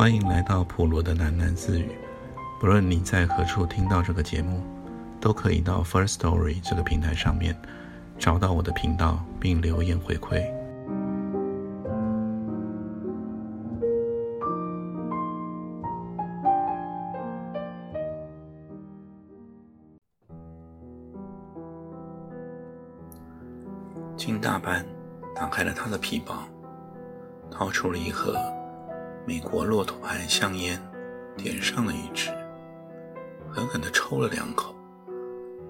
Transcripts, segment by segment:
欢迎来到普罗的喃喃自语。不论你在何处听到这个节目，都可以到 First Story 这个平台上面找到我的频道，并留言回馈。金大班打开了他的皮包，掏出了一盒美国骆驼牌香烟，点上了一支，狠狠地抽了两口，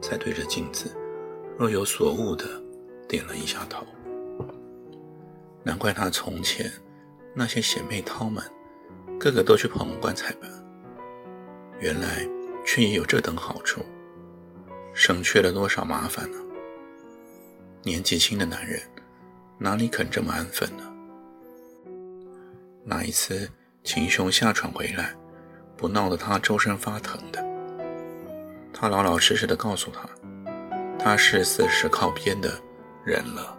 才对着镜子若有所悟地点了一下头。难怪他从前那些姐妹淘们个个都去捧棺材板，原来却也有这等好处，省去了多少麻烦呢？年纪轻的男人哪里肯这么安分呢？那一次秦雄下船回来，不闹得他周身发疼的，他老老实实的告诉他，他是四十靠边的人了，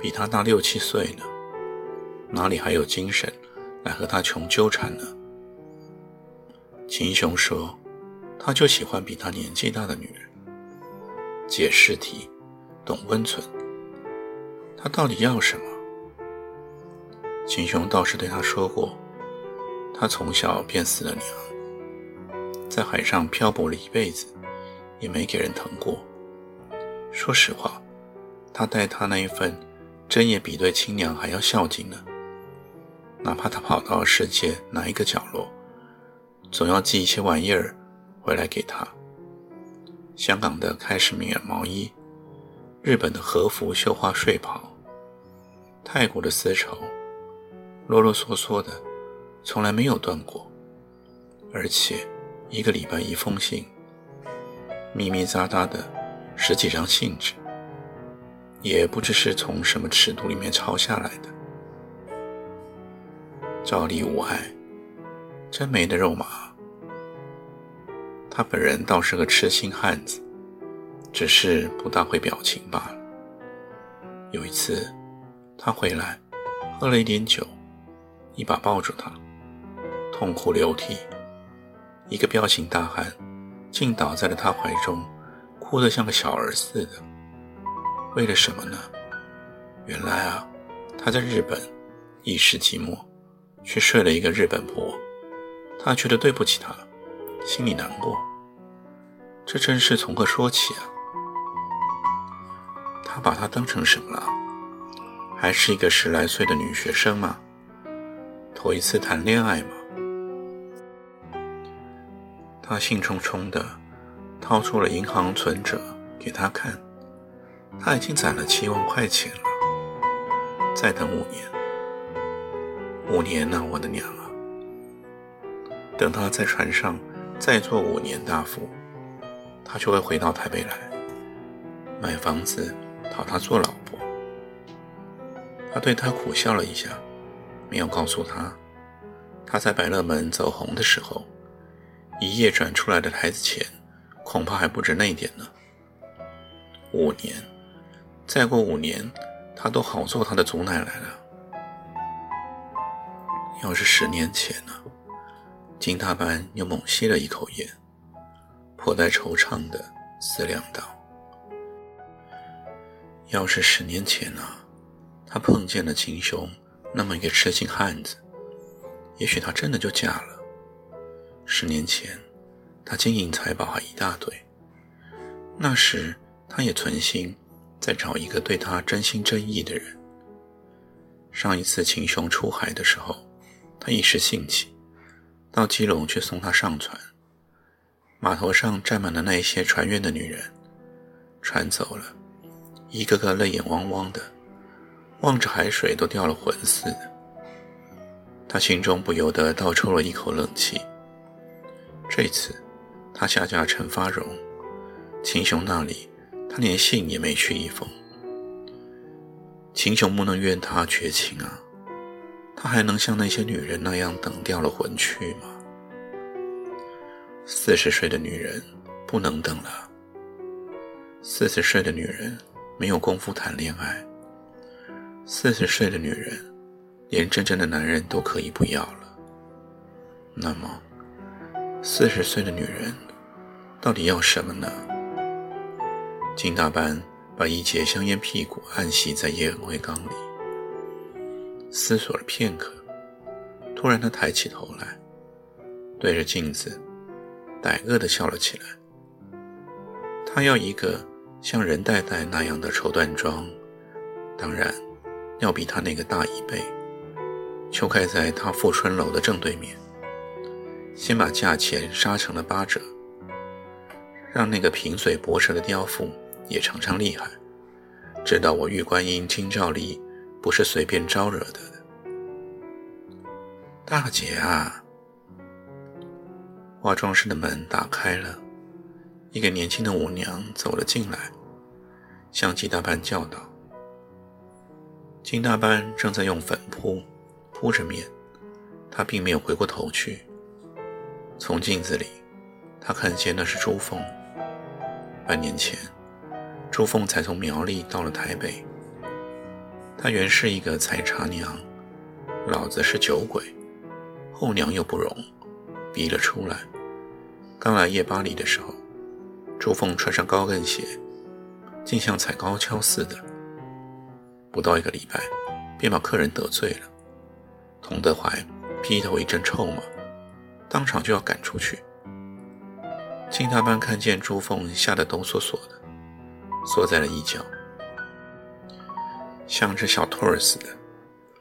比他大六七岁呢，哪里还有精神来和他穷纠缠呢？秦雄说，他就喜欢比他年纪大的女人，解释题。懂温存，他到底要什么？秦雄倒是对他说过，他从小便死了娘，在海上漂泊了一辈子，也没给人疼过。说实话，他待他那一份，真也比对亲娘还要孝敬呢。哪怕他跑到世界哪一个角落，总要寄一些玩意儿回来给他。香港的开市米尔毛衣。日本的和服绣花睡袍，泰国的丝绸，啰啰嗦嗦的，从来没有断过。而且一个礼拜一封信，密密匝匝的十几张信纸，也不知是从什么尺度里面抄下来的。赵丽无碍，真没的肉麻。他本人倒是个痴心汉子。只是不大会表情罢了。有一次，他回来，喝了一点酒，一把抱住他，痛哭流涕，一个彪形大汉，竟倒在了他怀中，哭得像个小儿似的。为了什么呢？原来啊，他在日本一时寂寞，却睡了一个日本婆，他觉得对不起她，心里难过。这真是从何说起啊？他把她当成什么了？还是一个十来岁的女学生吗？头一次谈恋爱吗？他兴冲冲地掏出了银行存折给他看，他已经攒了七万块钱了。再等五年，五年呢，我的娘啊！等他在船上再做五年大副，他就会回到台北来买房子。讨她做老婆，他对她苦笑了一下，没有告诉他，他在百乐门走红的时候，一夜转出来的台子钱，恐怕还不止那点呢。五年，再过五年，他都好做他的祖奶奶了。要是十年前呢？金大班又猛吸了一口烟，颇带惆怅的思量道。要是十年前呢，他碰见了秦兄那么一个痴情汉子，也许他真的就嫁了。十年前，他金银财宝还一大堆，那时他也存心再找一个对他真心真意的人。上一次秦雄出海的时候，他一时兴起，到基隆去送他上船，码头上站满了那些船员的女人，船走了。一个个泪眼汪汪的，望着海水都掉了魂似的。他心中不由得倒抽了一口冷气。这次，他下嫁陈发荣，秦雄那里，他连信也没去一封。秦雄不能怨他绝情啊，他还能像那些女人那样等掉了魂去吗？四十岁的女人不能等了。四十岁的女人。没有功夫谈恋爱，四十岁的女人，连真正的男人都可以不要了。那么，四十岁的女人到底要什么呢？金大班把一截香烟屁股按吸在烟灰缸里，思索了片刻，突然他抬起头来，对着镜子，歹恶地笑了起来。他要一个像任代代那样的绸缎庄，当然要比他那个大一倍。就开在他富春楼的正对面。先把价钱杀成了八折，让那个贫嘴薄舌的刁妇也尝尝厉害，知道我玉观音金兆丽不是随便招惹的。大姐啊！化妆室的门打开了，一个年轻的舞娘走了进来，向金大半叫道：“金大班正在用粉扑扑着面，他并没有回过头去。”从镜子里，他看见那是朱凤。半年前，朱凤才从苗栗到了台北。她原是一个采茶娘，老子是酒鬼，后娘又不容，逼了出来。刚来夜巴黎的时候，朱凤穿上高跟鞋，竟像踩高跷似的。不到一个礼拜，便把客人得罪了。佟德怀劈头一阵臭骂。当场就要赶出去。金大班看见朱凤吓得哆嗦嗦的，缩在了一角，像只小兔儿似的，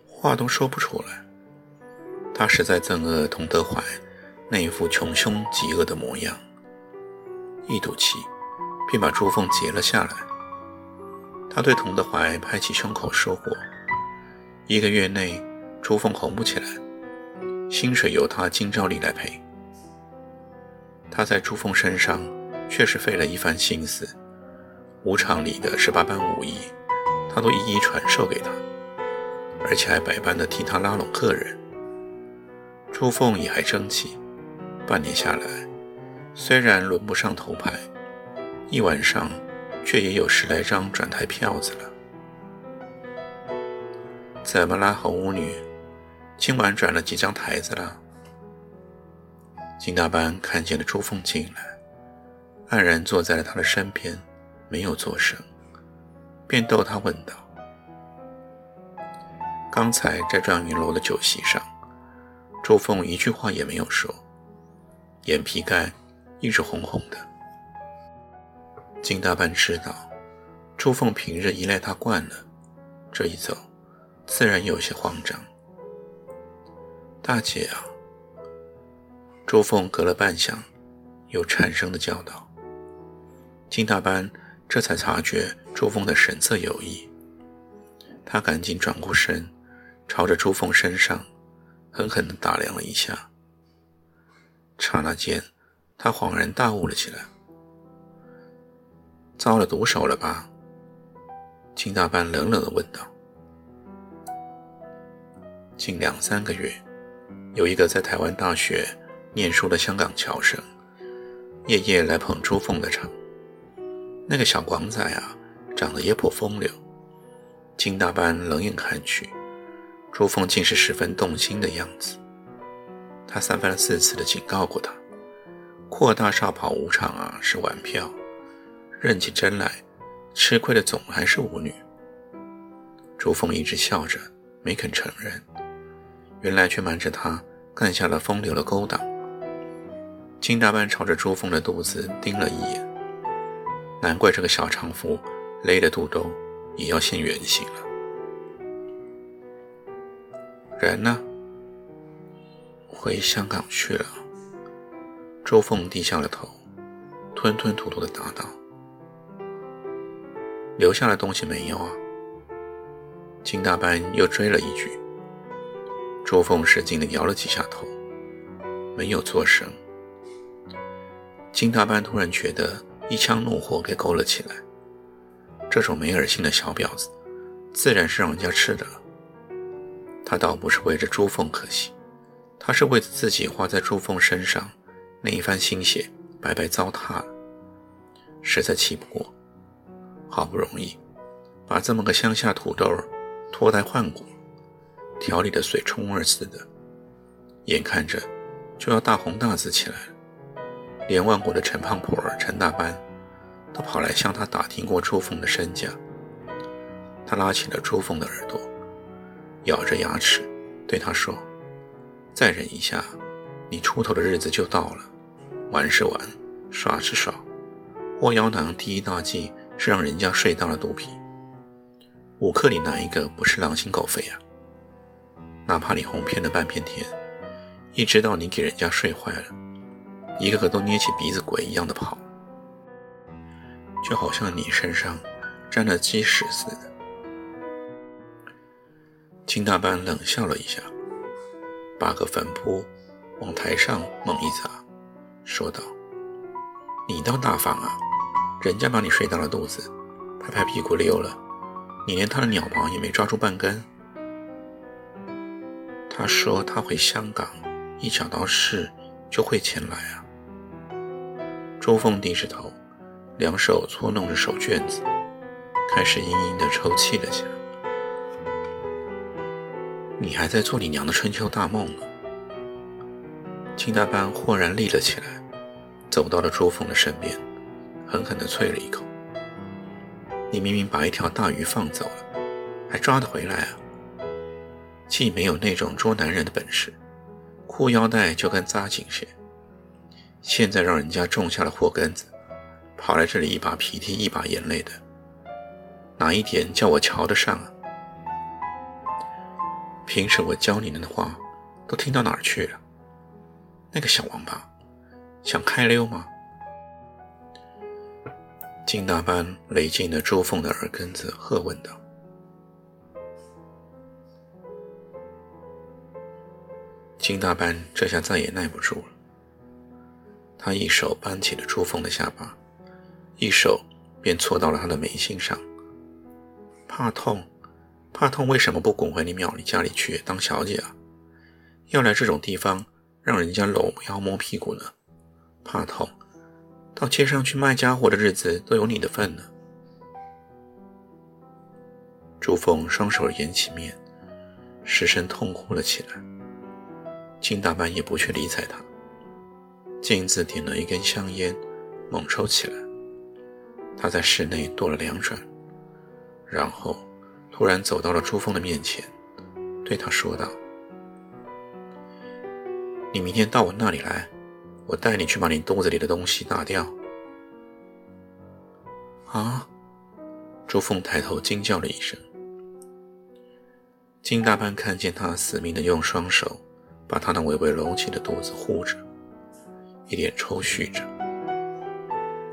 话都说不出来。他实在憎恶佟德怀那一副穷凶极恶的模样，一赌气，便把朱凤截了下来。他对佟德怀拍起胸口说过：“一个月内，朱凤红不起来。”薪水由他金兆丽来赔。他在朱凤身上确实费了一番心思，舞场里的十八般武艺，他都一一传授给他，而且还百般的替他拉拢客人。朱凤也还争气，半年下来，虽然轮不上头牌，一晚上却也有十来张转台票子了。怎么啦，红舞女？今晚转了几张台子了。金大班看见了朱凤进来，黯然坐在了他的身边，没有作声，便逗他问道：“刚才在状元楼的酒席上，朱凤一句话也没有说，眼皮盖一直红红的。金大班知道，朱凤平日依赖他惯了，这一走，自然有些慌张。”大姐啊！朱凤隔了半晌，又颤声的叫道。金大班这才察觉朱凤的神色有异，他赶紧转过身，朝着朱凤身上狠狠地打量了一下。刹那间，他恍然大悟了起来。遭了毒手了吧？金大班冷冷地问道。近两三个月。有一个在台湾大学念书的香港侨生，夜夜来捧朱凤的场。那个小广仔啊，长得也颇风流。金大班冷眼看去，朱凤竟是十分动心的样子。他三番四次的警告过他：扩大少跑舞场啊，是玩票；认起真来，吃亏的总还是舞女。朱凤一直笑着，没肯承认。原来却瞒着他干下了风流的勾当。金大班朝着朱凤的肚子盯了一眼，难怪这个小娼妇勒得肚兜也要现原形了。人呢？回香港去了。朱凤低下了头，吞吞吐吐的答道：“留下了东西没有啊？”金大班又追了一句。朱凤使劲地摇了几下头，没有作声。金大班突然觉得一腔怒火给勾了起来。这种没耳性的小婊子，自然是让人家吃的了。他倒不是为着朱凤可惜，他是为着自己花在朱凤身上那一番心血白白糟蹋了，实在气不过。好不容易把这么个乡下土豆脱胎换骨。调理的水冲儿似的，眼看着就要大红大紫起来。连万国的陈胖婆儿、陈大班都跑来向他打听过朱凤的身价。他拉起了朱凤的耳朵，咬着牙齿对他说：“再忍一下，你出头的日子就到了。玩是玩，耍是耍。窝腰囊第一大忌是让人家睡到了肚皮。五克里哪一个不是狼心狗肺啊？哪怕你哄骗了半片天，一知道你给人家睡坏了。”一个个都捏起鼻子鬼一样的跑，就好像你身上沾了鸡屎似的。金大班冷笑了一下，把个粉扑往台上猛一砸，说道：“你倒大方啊！人家把你睡到了肚子，拍拍屁股溜了，你连他的鸟毛也没抓住半根。”他说他回香港，一找到事就会前来啊。朱凤低着头，两手搓弄着手绢子，开始嘤嘤地抽泣了起来。你还在做你娘的春秋大梦呢？金大班豁然立了起来，走到了朱凤的身边，狠狠地啐了一口：“你明明把一条大鱼放走了，还抓得回来啊？既没有那种捉男人的本事，裤腰带就该扎紧些。”现在让人家种下了祸根子，跑来这里一把鼻涕一把眼泪的，哪一点叫我瞧得上啊？平时我教你们的话，都听到哪儿去了？那个小王八，想开溜吗？金大班勒进了朱凤的耳根子，喝问道：“金大班这下再也耐不住了。”他一手扳起了朱凤的下巴，一手便搓到了他的眉心上。怕痛，怕痛，为什么不滚回你庙里家里去当小姐啊？要来这种地方让人家搂腰摸屁股呢？怕痛，到街上去卖家伙的日子都有你的份呢。朱凤双手掩起面，失声痛哭了起来。金大班也不去理睬他。镜子点了一根香烟，猛抽起来。他在室内跺了两转，然后突然走到了朱峰的面前，对他说道：“你明天到我那里来，我带你去把你肚子里的东西拿掉。”啊！朱凤抬头惊叫了一声。金大班看见他死命的用双手把他那微微隆起的肚子护着。一脸抽搐着，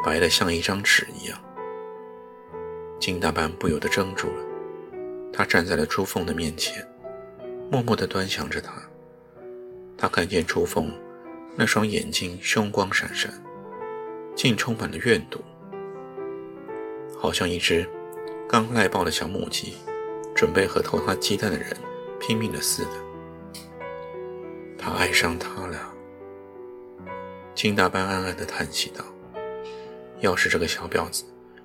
白的像一张纸一样。金大班不由得怔住了，他站在了朱凤的面前，默默地端详着她。他看见朱凤那双眼睛凶光闪闪，竟充满了怨毒，好像一只刚赖爆的小母鸡，准备和偷他鸡蛋的人拼命的似的。他爱上她了。金大班暗暗地叹息道：“要是这个小婊子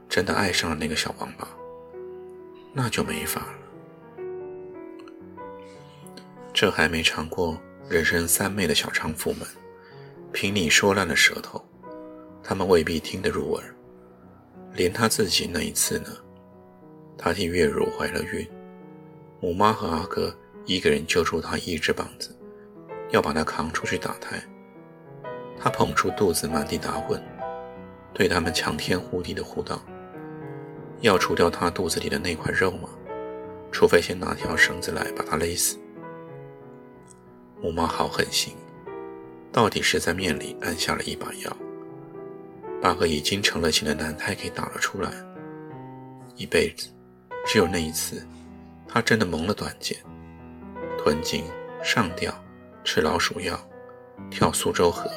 真的爱上了那个小王八，那就没法了。这还没尝过人生三昧的小娼妇们，凭你说烂了舌头，他们未必听得入耳。连他自己那一次呢？他替月如怀了孕，母妈和阿哥一个人揪住他一只膀子，要把他扛出去打胎。”他捧出肚子，满地打滚，对他们强天呼地的呼道：“要除掉他肚子里的那块肉吗？除非先拿条绳子来把他勒死。”母妈好狠心，到底是在面里按下了一把药，把个已经成了型的男胎给打了出来。一辈子只有那一次，他真的蒙了短剑，吞金上吊，吃老鼠药，跳苏州河。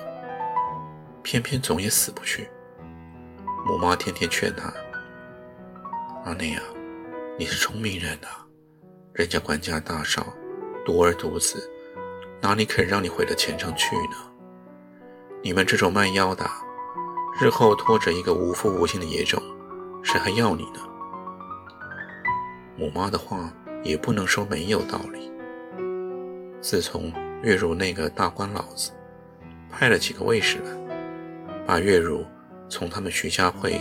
偏偏总也死不去。母妈天天劝他：“阿内啊，你是聪明人啊，人家官家大少，独儿独子，哪里肯让你毁了前程去呢？你们这种卖妖的，日后拖着一个无父无亲的野种，谁还要你呢？”母妈的话也不能说没有道理。自从月如那个大官老子。派了几个卫士来，把月如从他们徐家汇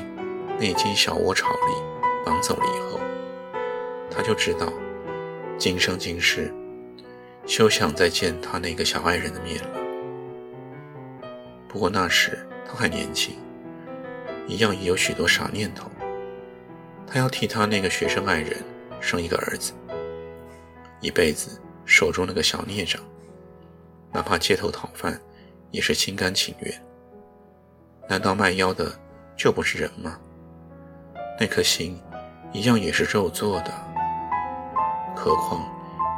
那间小窝巢里绑走了以后，他就知道今生今世休想再见他那个小爱人的面了。不过那时他还年轻，一样也有许多傻念头。他要替他那个学生爱人生一个儿子，一辈子守住那个小孽障，哪怕街头讨饭，也是心甘情愿。难道卖妖的就不是人吗？那颗心一样也是肉做的，何况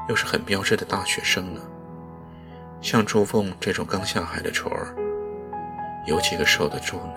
又是很标致的大学生呢？像朱凤这种刚下海的虫儿，有几个受得住呢？